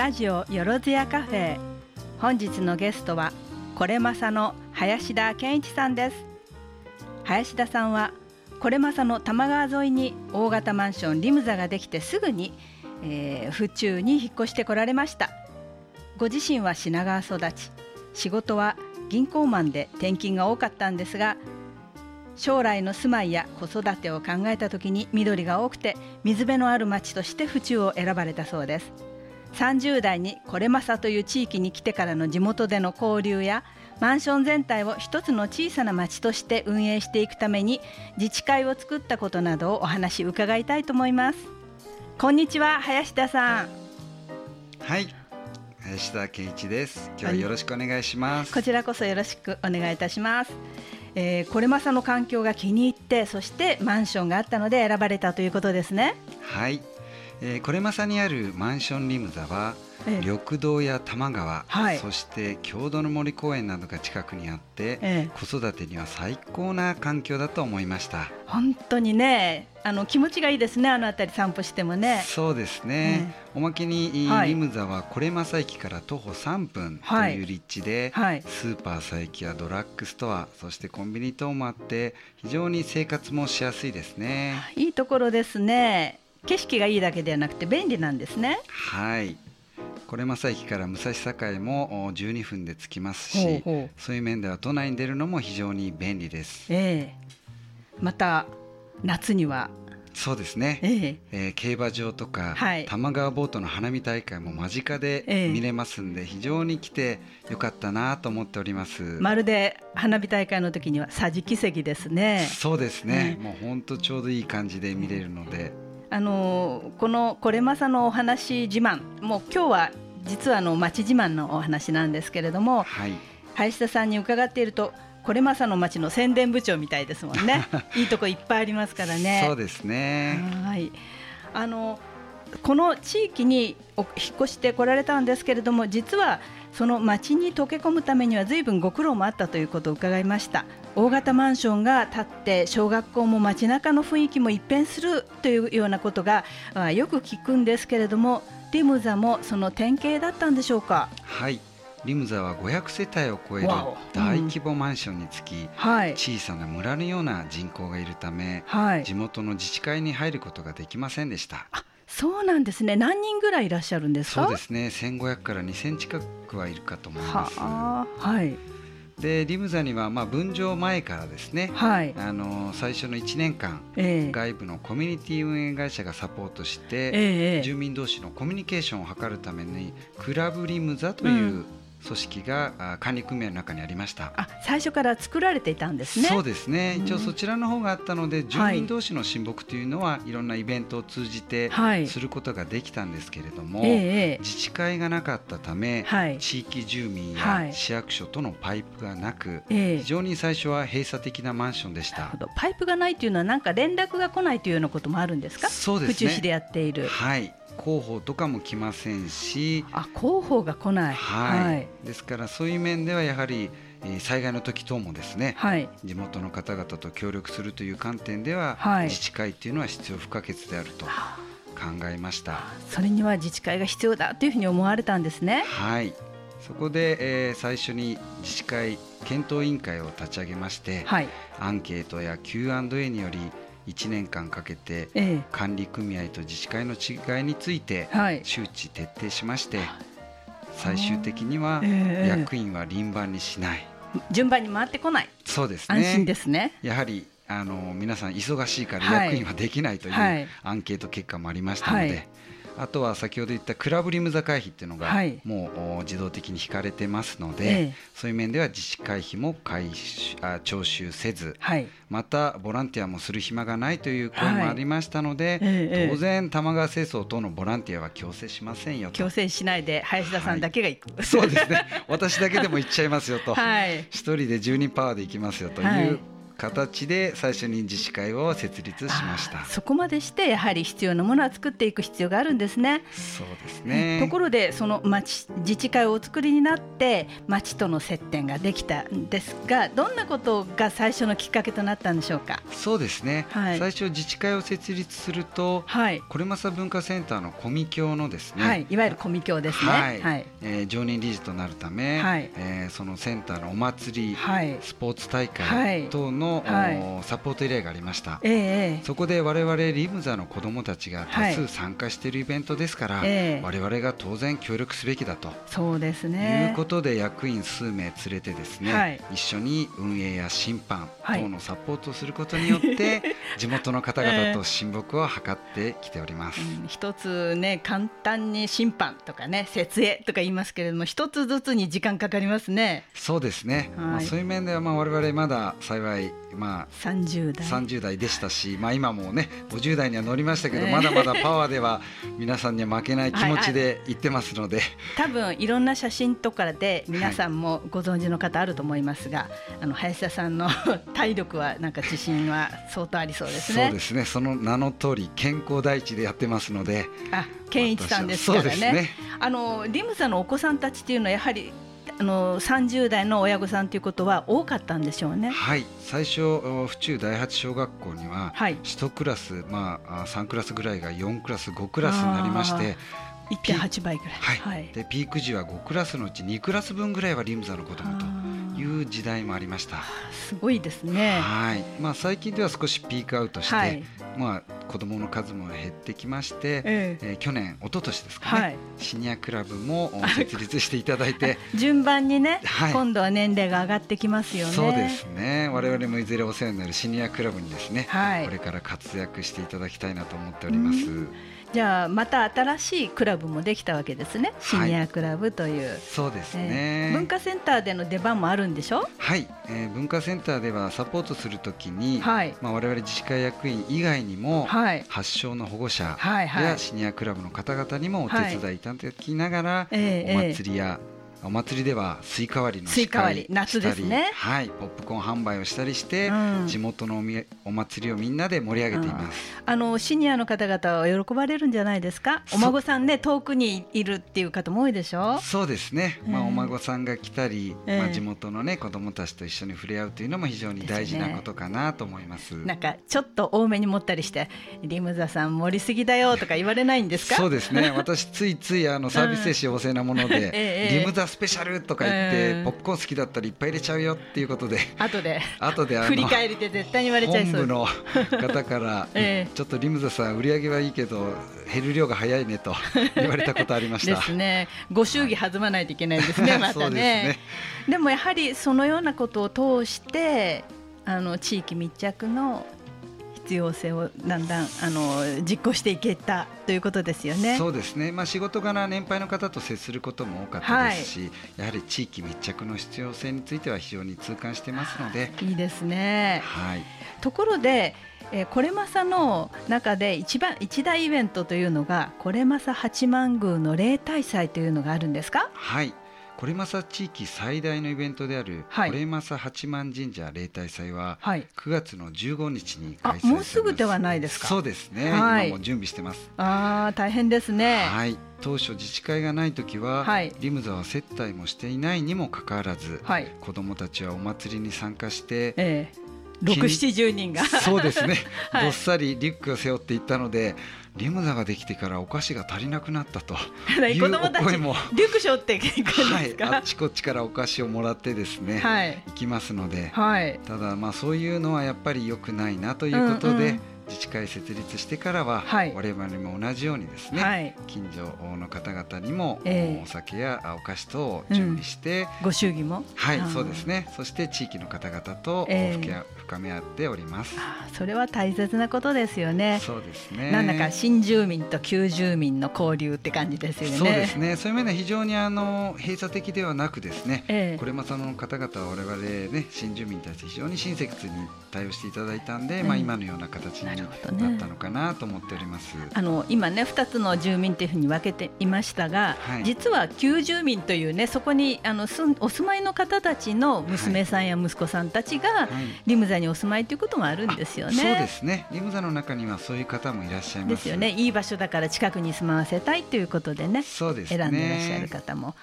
ラジオよろずやカフェ。本日のゲストはこれまさの林田健一さんです。林田さんはこれまさの多摩川沿いに大型マンションリムザができてすぐに、えー、府中に引っ越してこられました。ご自身は品川育ち。仕事は銀行マンで転勤が多かったんですが将来の住まいや子育てを考えた時に緑が多くて水辺のある町として府中を選ばれたそうです。30代にこれまさという地域に来てからの地元での交流やマンション全体を一つの小さな町として運営していくために自治会を作ったことなどをお話伺いたいと思います。こんにちは林田さん。はい。林田健一です。今日はよろしくお願いします。こちらこそよろしくお願いいたします。えー、これまさの環境が気に入ってそしてマンションがあったので選ばれたということですね。はいえー、これまさにあるマンションリムザは、ええ、緑道や多摩川、はい、そして郷土の森公園などが近くにあって、え、子育てには最高な環境だと思いました。本当にねあの気持ちがいいですねあの辺り散歩してもね。そうですね、おまけに、はい、リムザはこれまさ駅から徒歩3分という立地で、はい、スーパー佐伯やドラッグストアそしてコンビニ等もあって非常に生活もしやすいですね。いいところですね景色がいいだけではなくて便利なんですね。はい。これ正駅から武蔵境も12分で着きますしそういう面では都内に出るのも非常に便利です、えー、また夏には。そうですね、えー、えー、競馬場とか、はい、玉川ボートの花見大会も間近で見れますんで、えー、非常に来てよかったなと思っております。まるで花火大会の時には桟敷席ですね。そうですね、えー、もう本当ちょうどいい感じで見れるのであのこのこれまさのお話自慢。もう今日は実はあの町自慢のお話なんですけれども、はい、林田さんに伺っているとこれまさの町の宣伝部長みたいですもんね。いいとこいっぱいありますからね。そうですね。はい。あのこの地域に引っ越してこられたんですけれども実はその町に溶け込むためには随分ご苦労もあったということを伺いました。大型マンションが建って小学校も街中の雰囲気も一変するというようなことがよく聞くんですけれどもリムザもその典型だったんでしょうか？はい。リムザは500世帯を超える大規模マンションにつき、小さな村のような人口がいるため、はい、地元の自治会に入ることができませんでした。そうなんですね。何人ぐらいいらっしゃるんですか？そうですね。1500から2000近くはいるかと思います。ははい。でリムザにはまあ分譲前からですね、はい、あの最初の1年間、えー、外部のコミュニティ運営会社がサポートして、えー、住民同士のコミュニケーションを図るためにクラブリムザという、うん組織が管理組合の中にありました。あ最初から作られていたんですね。そうですね、一応そちらの方があったので、住民同士の親睦というのは、い、ろんなイベントを通じてすることができたんですけれども、はい、自治会がなかったため、はい、地域住民や市役所とのパイプがなく、非常に最初は閉鎖的なマンションでした。パイプがないというのはなんか連絡が来ないというようなこともあるんですか？そうですね。府中市でやっている。はい広報とかも来ませんし。あ広報が来ない、はい、はい、ですからそういう面ではやはり災害の時等もですね、はい、地元の方々と協力するという観点では、はい、自治会っていうのは必要不可欠であると考えました。それには自治会が必要だというふうに思われたんですね。はい。そこで、えー、最初に自治会検討委員会を立ち上げまして、はい、アンケートや Q&A により1年間かけて管理組合と自治会の違いについて周知徹底しまして、最終的には役員は輪番にしない、順番に回ってこない。そうですね。安心ですね。やはりあの皆さん忙しいから役員はできないというアンケート結果もありましたので、はいあとは先ほど言ったクラブリムザ会費っていうのがもう自動的に引かれてますので、そういう面では自治会費も回あ徴収せず、またボランティアもする暇がないという声もありましたので、当然玉川清掃等のボランティアは強制しませんよと。強制しないで林田さんだけが行く、そうですね。私だけでも行っちゃいますよと、一人で10人パワーで行きますよという形で最初に自治会を設立しました。そこまでしてやはり必要なものは作っていく必要があるんですね。そうですね。ところでその町自治会をお作りになって町との接点ができたんですがどんなことが最初のきっかけとなったんでしょうか？そうですね、はい、最初自治会を設立すると、はい、これまさ文化センターのコミ協のですね、はい、いわゆるコミ協ですね、はい。はい、えー、常任理事となるため、はい、えー、そのセンターのお祭り、はい、スポーツ大会等の、はい、サポート依頼がありました、えー、そこで我々リムザの子どもたちが多数参加しているイベントですから、えー、我々が当然協力すべきだと。そうですね。いうことで役員数名連れてですね、はい、一緒に運営や審判等のサポートをすることによって、地元の方々と親睦を図ってきております、うん、一つね簡単に審判とかね設営とか言いますけれども一つずつに時間かかりますね。そうですね、はい、まあ、そういう面ではまあ我々まだ幸いまあ30代 ,30 代でしたし、まあ、今もね50代には乗りましたけど、まだまだパワーでは皆さんには負けない気持ちで言ってますので、はい、多分いろんな写真とかで皆さんもご存知の方あると思いますが、はい、あの林田さんの 体力はなんか自信は相当ありそうですね。そうですね。その名の通り健康第一でやってますので。あ健一さんですからね。ね。あのリムさんのお子さんたちっていうのはやはりあの30代の親御さんということは多かったんでしょうね。はい。最初府中第八小学校には1クラス、まあ3クラスぐらいが4クラス5クラスになりまして。1.8倍ぐらい、はい、はい、でピーク時は5クラスのうち2クラス分ぐらいはリムザの子供という時代もありました。すごいですね。はい、まあ、最近では少しピークアウトして、はい、まあ、子どもの数も減ってきまして、ええ。ー、去年一昨年ですかね、はい、シニアクラブも 設立していただいて。順番にね、はい、今度は年齢が上がってきますよね。そうですね。我々もいずれお世話になるシニアクラブにですね、はい、これから活躍していただきたいなと思っております。じゃあまた新しいクラブもできたわけですね。シニアクラブという、はい、そうですね、えー、文化センターでの出番もあるんでしょ？はい、えー、文化センターではサポートするときに、はい、まあ、我々自治会役員以外にも、はい、八小の保護者やシニアクラブの方々にもお手伝いいただきながら、はい、お祭りやお祭りではスイカ割りのスイカ割り夏ですね。はいポップコーン販売をしたりして、うん、地元のお祭りをみんなで盛り上げています、うん、あのシニアの方々は喜ばれるんじゃないですか？お孫さんね遠くにいるっていう方も多いでしょ？そうですね、まあ、お孫さんが来たり、えー、まあ、地元のね子供たちと一緒に触れ合うというのも非常に大事なことかなと思います、ね、なんかちょっと多めに持ったりしてリムザさん盛りすぎだよとか言われないんですか？そうですね。私ついついあのサービス精神旺盛なもので、えー、リムザスペシャルとか言って、ポップコーン好きだったらいっぱい入れちゃうよっていうことで。後で後で振り返りで絶対に言われちゃいそう。本部の方から、えー、ちょっとリムザさん売り上げはいいけど減る量が早いねと 言われたことありました。ですね。ご祝儀弾まないといけないですねまたね。ね、でもやはりそのようなことを通してあの地域密着の必要性をだんだんあの実行していけたということですよね。そうですね。まあ仕事柄年配の方と接することも多かったですし、はい、やはり地域密着の必要性については非常に痛感してますので。いいですね。はい。ところで。えー、これまさの中で一番一大イベントというのがこれまさ八幡宮の例大祭というのがあるんですか？はいこれまさ地域最大のイベントである、はい、これまさ八幡神社例大祭は、はい、9月の15日に開催されもうすぐではないですか。そうですね、はい、今も準備してます。ああ大変ですね。はい。当初自治会がない時は、はい、リムザは接待もしていないにもかかわらず、はい、子どもたちはお祭りに参加して、ええ六七十人が。そうですね、はい、どっさりリュックを背負っていったのでリムザができてからお菓子が足りなくなったという お声も。リュック背負ってはい、あっちこっちからお菓子をもらってですね、はい、行きますので、はい、ただまあそういうのはやっぱり良くないなということで、うんうん自治会設立してからは、はい、我々も同じようにですね、はい、近所の方々にも、お酒やお菓子等を準備して、うん、ご祝儀も？はいそうですね。そして地域の方々と、えー、深め合っております。それは大切なことですよね。そうですね。なんだか新住民と旧住民の交流って感じですよね。そうですね。そういう面で非常にあの閉鎖的ではなくですね、えー、これまたの方々は我々ね新住民に対して非常に親切に対応していただいたんで、うん、まあ今のような形になだったのかなと思っております。ね、あの今ね2つの住民というふうに分けていましたが、はい、実は旧住民というねそこにあのすお住まいの方たちの娘さんや息子さんたちが、リムザにお住まいということもあるんですよね。そうですね。リムザの中にはそういう方もいらっしゃいます。ですよね。いい場所だから近くに住まわせたいということでね。そうです、ね、選んでいらっしゃる方も。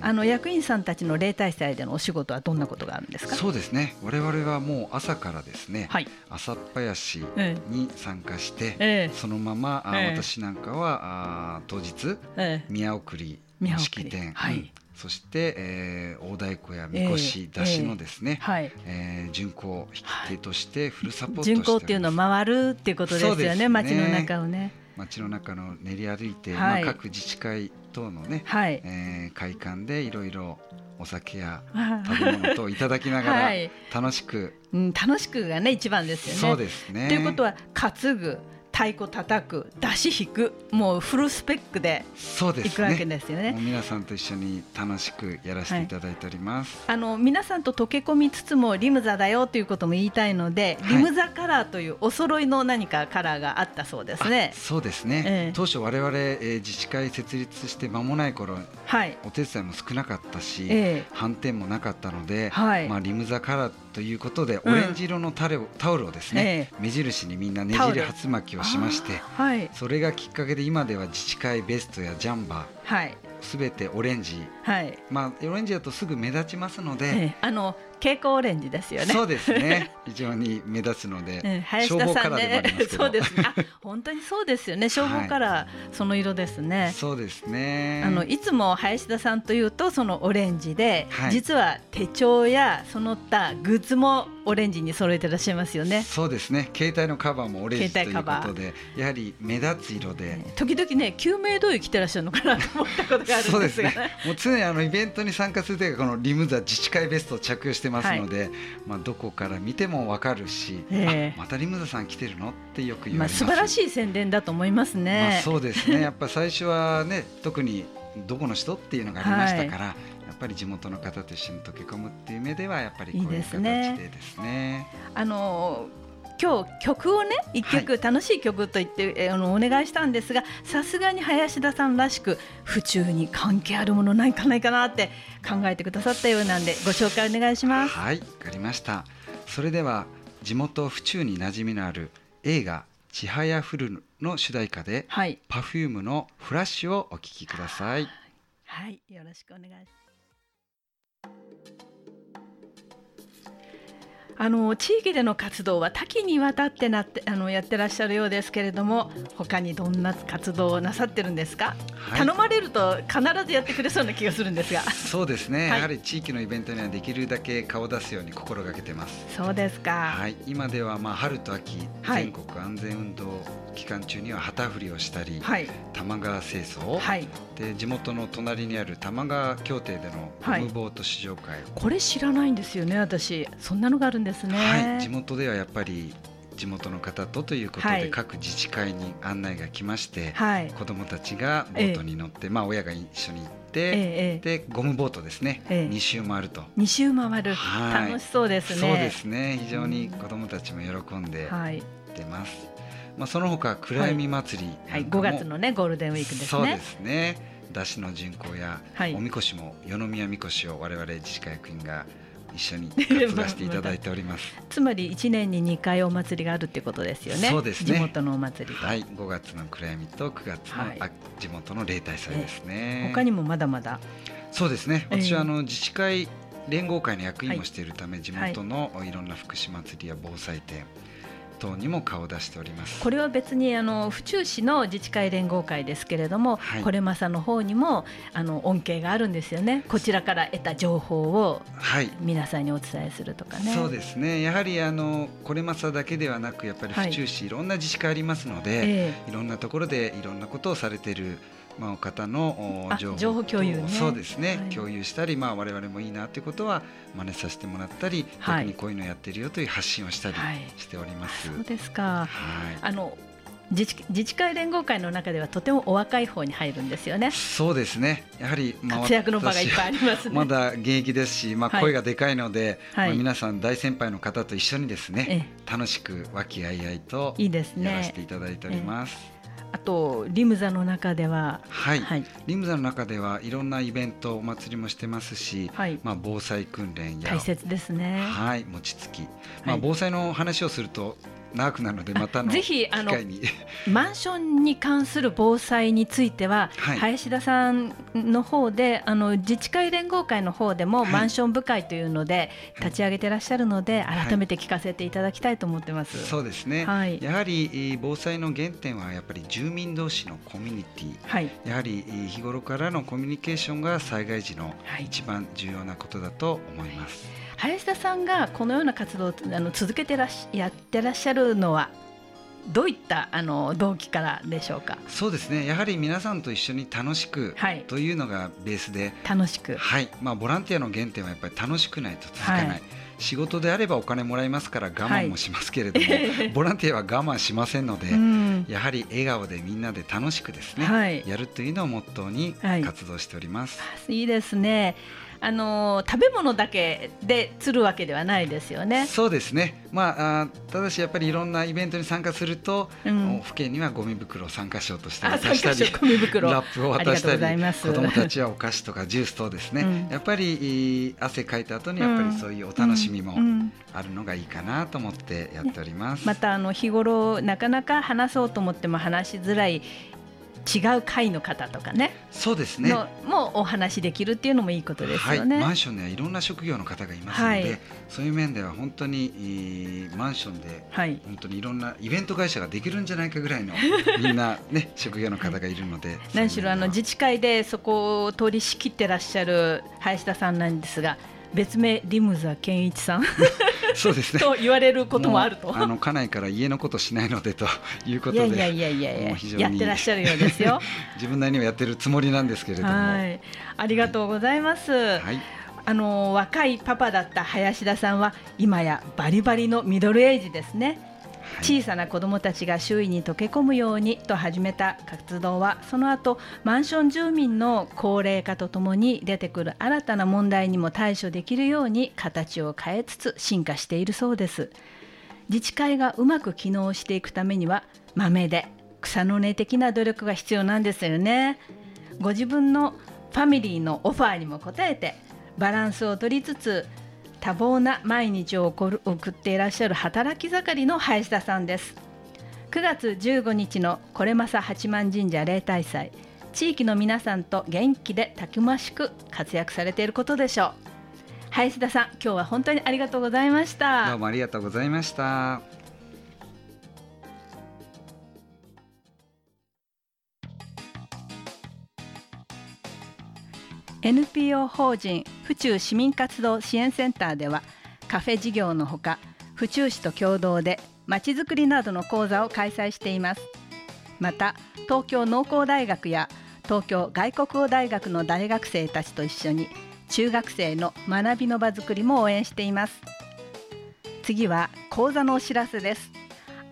あの役員さんたちの例大祭でのお仕事はどんなことがあるんですか？そうですね。我々はもう朝からですね、はい、朝っぱやしに参加して、ええ、そのまま、ええ、私なんかはあ当日、ええ、宮送り式典、はい、そして、えー、大太鼓やみこし、出しのですね、えー、はい。えー、巡行引き手としてフルサポート巡行っていうのは回るっていうことですよねね。街の中をね。街の中の練り歩いて、はい、まあ、各自治会等のね、はい、えー、会館でいろいろお酒や食べ物といただきながら楽しく、うん、楽しくがね一番ですよね。そうですね。ということは担ぐ太鼓叩く出し引くもうフルスペックでいくわけですよね。ね皆さんと一緒に楽しくやらせていただいております。はい、あの皆さんと溶け込みつつもリムザだよということも言いたいので、はい、リムザカラーというお揃いの何かカラーがあったそうですね。そうですね。えー、当初我々、えー、自治会設立して間もない頃、はい、お手伝いも少なかったし、えー、反転もなかったので、はい、まあリムザカラーということで、オレンジ色のタレをタオルをですね、目印にみんなねじり鉢巻きをしまして、はい、それがきっかけで今では自治会ベストやジャンバー、はい、すべてオレンジ、はい、まあオレンジだとすぐ目立ちますので、ええ、あの蛍光オレンジですよね。そうですね。非常に目立つので、うん、林田さんね、そうですね。本当にそうですよね。消防カラー、その色ですね。そうですね。あのいつも林田さんというとそのオレンジで、はい、実は手帳やその他グッズもオレンジに揃えてらっしゃいますよね。そうですね。携帯のカバーもオレンジということで、やはり目立つ色で。時々ね、救命胴衣着てらっしゃるのかなと思ったことがあるんですが、ね、ね。もう常にあのイベントに参加するというかこのリムザ自治会ベストを着用してますので、はい、まあどこから見てもわかるし、えー、またリムザさん来てるのってよく言われます。まあ素晴らしい宣伝だと思いますね。まあそうですね。やっぱ最初はね、特にどこの人っていうのがありましたから、はいっぱり地元の方と一緒に溶け込むっていう目ではやっぱりこういう形でですね。いいすねあの今日曲をね一曲、楽しい曲と言って、えあのお願いしたんですがさすがに林田さんらしく府中に関係あるものないかないかなって考えてくださったようなんでご紹介お願いします。はいわかりました。それでは地元府中に馴染みのある映画ちはやふるの主題歌で、はい、パフュームのフラッシュをお聴きください。はいよろしくお願いしますあの地域での活動は多岐にわたってなってあのやってらっしゃるようですけれども他にどんな活動をなさってるんですか、はい、頼まれると必ずやってくれそうな気がするんですが。そうですね、はい、やはり地域のイベントにはできるだけ顔を出すように心がけてます。そうですか、はい、今ではまあ春と秋、全国安全運動期間中には旗振りをしたり、はい、玉川清掃、はい、で地元の隣にある玉川協定でのゴムボート試乗会、これ知らないんですよね私。そんなのがあるんですね、はい、地元ではやっぱり地元の方とということで、各自治会に案内が来まして、はい、子どもたちがボートに乗って、えまあ、親が一緒に行って、えでゴムボートですね、え2周回ると。2周回る、はい、楽しそうですね。そうですね。非常に子どもたちも喜んで出ます、まあ、その他暗闇祭りはい、はい、5月のねゴールデンウィークですね。そうですね。出汁の巡行や、はい、おみこしも与宮みこしを我々自治会役員が一緒に 担がせていただいております。つまり1年に2回お祭りがあるってことですよね。そうですね。地元のお祭りはい。5月の暗闇と9月の、はい、地元の例大祭ですね、え他にもまだまだ？そうですね。私はあの自治会連合会の役員もしているため、地元のいろんな福祉祭りや防災展等にも顔を出しております。これは別にあの府中市の自治会連合会ですけれども、はい、これまさの方にもあの恩恵があるんですよね。こちらから得た情報を皆さんにお伝えするとかね、そうですね。やはりあのこれまさだけではなくやっぱり府中市、はい、いろんな自治会ありますので、えー、いろんなところでいろんなことをされているまあ、方の情報情報共有、ね、そうですね、はい、共有したり、まあ、我々もいいなということは真似させてもらったり、はい、逆にこういうのやってるよという発信をしたりしております。はい、そうですか、はい、あの自治自治会連合会の中ではとてもお若い方に入るんですよね。そうですね。やはり、まあ、活躍の場がいっぱいあります、ね、まだ現役ですし、まあ声がでかいので、はい、まあ皆さん大先輩の方と一緒にですね、楽しく和気あいあいといいですね。やらせていただいております。あとリムザの中では、はい、はい、リムザの中ではいろんなイベントお祭りもしてますし、はい、まあ防災訓練や大切ですね。はい、餅つき、まあ防災の話をすると長くなるのでまたぜひあのマンションに関する防災については、はい、林田さんの方であの自治会連合会の方でも、マンション部会というので立ち上げてらっしゃるので、はい、改めて聞かせていただきたいと思ってます。そうですね、はい、やはり防災の原点はやっぱり住民同士のコミュニティ、はい、やはり日頃からのコミュニケーションが災害時の一番重要なことだと思います。林田さんがこのような活動をあの続けてらしやってらっしゃるのはどういったあの動機からでしょうか？そうですね。やはり皆さんと一緒に楽しく、はい、というのがベースで、楽しく。はい。まあボランティアの原点はやっぱり楽しくないと続かない。はい、仕事であればお金もらいますから我慢もしますけれども、はい、ボランティアは我慢しませんので、うん、やはり笑顔でみんなで楽しくですね、やるというのをモットーに活動しております。いいですね。あの食べ物だけで釣るわけではないですよね。そうですね。まああただしやっぱりいろんなイベントに参加すると、うん、府県にはゴミ袋を参加賞として渡したり、ゴミ袋。ラップを渡したり、子どもたちはお菓子とかジュースとですね、うん、やっぱり汗かいた後にやっぱりそういうお楽しみもあるのがいいかなと思ってやっております。またあの日頃なかなか話そうと思っても話しづらい違う会の方とかね。そうですね。もお話できるっていうのもいいことですよね、はい、マンションにはいろんな職業の方がいますので、はい、そういう面では本当にマンションで本当にいろんなイベント会社ができるんじゃないかぐらいの みんなね職業の方がいるので何しろあの自治会でそこを取り仕切ってらっしゃる林田さんなんですが別名リムザ健一さん そうですね。と言われることもあると。あの家内から家のことしないのでということでいやいやいやいやや。ってらっしゃるようですよ。自分なりにはやってるつもりなんですけれども。はい。ありがとうございます、はい、あの若いパパだった林田さんは今やバリバリのミドルエイジですね小さな子どもたちが周囲に溶け込むようにと始めた活動はその後マンション住民の高齢化とともに出てくる新たな問題にも対処できるように形を変えつつ進化しているそうです。自治会がうまく機能していくためには豆で草の根的な努力が必要なんですよね。ご自分のファミリーのオファーにも応えてバランスを取りつつ多忙な毎日を送っていらっしゃる働き盛りの林田さんです。9月15日のこれまさ八幡神社例大祭。地域の皆さんと元気でたくましく活躍されていることでしょう。林田さん今日は本当にありがとうございました。どうもありがとうございました。NPO 法人府中市民活動支援センターではカフェ事業のほか府中市と共同でまちづくりなどの講座を開催しています。また東京農工大学や東京外国語大学の大学生たちと一緒に中学生の学びの場づくりも応援しています。次は講座のお知らせです。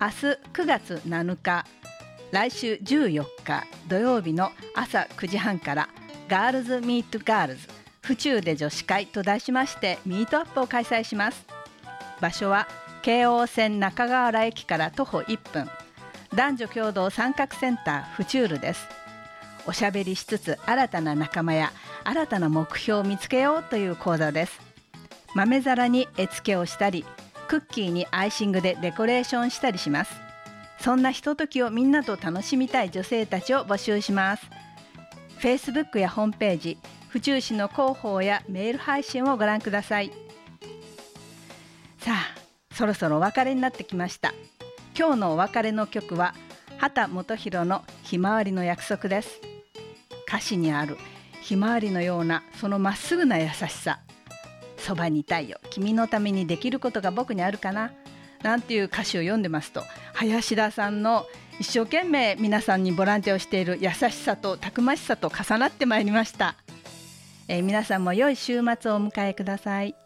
明日9月7日来週14日土曜日の朝9時半からガールズミートガールズ府中で女子会と題しましてミートアップを開催します。場所は京王線中川原駅から徒歩1分。男女共同参画センター府中ルです。おしゃべりしつつ新たな仲間や新たな目標を見つけようという講座です。豆皿に絵付けをしたりクッキーにアイシングでデコレーションしたりします。そんなひとときをみんなと楽しみたい女性たちを募集します。Facebook やホームページ府中市の広報やメール配信をご覧ください。さあそろそろお別れになってきました。今日のお別れの曲は畑基博のひまわりの約束です。歌詞にあるひまわりのようなそのまっすぐな優しさ。そばにいたいよ。君のためにできることが僕にあるかな。なんていう歌詞を読んでますと林田さんの一生懸命皆さんにボランティアをしている優しさとたくましさと重なってまいりました、えー、皆さんも良い週末をお迎えください。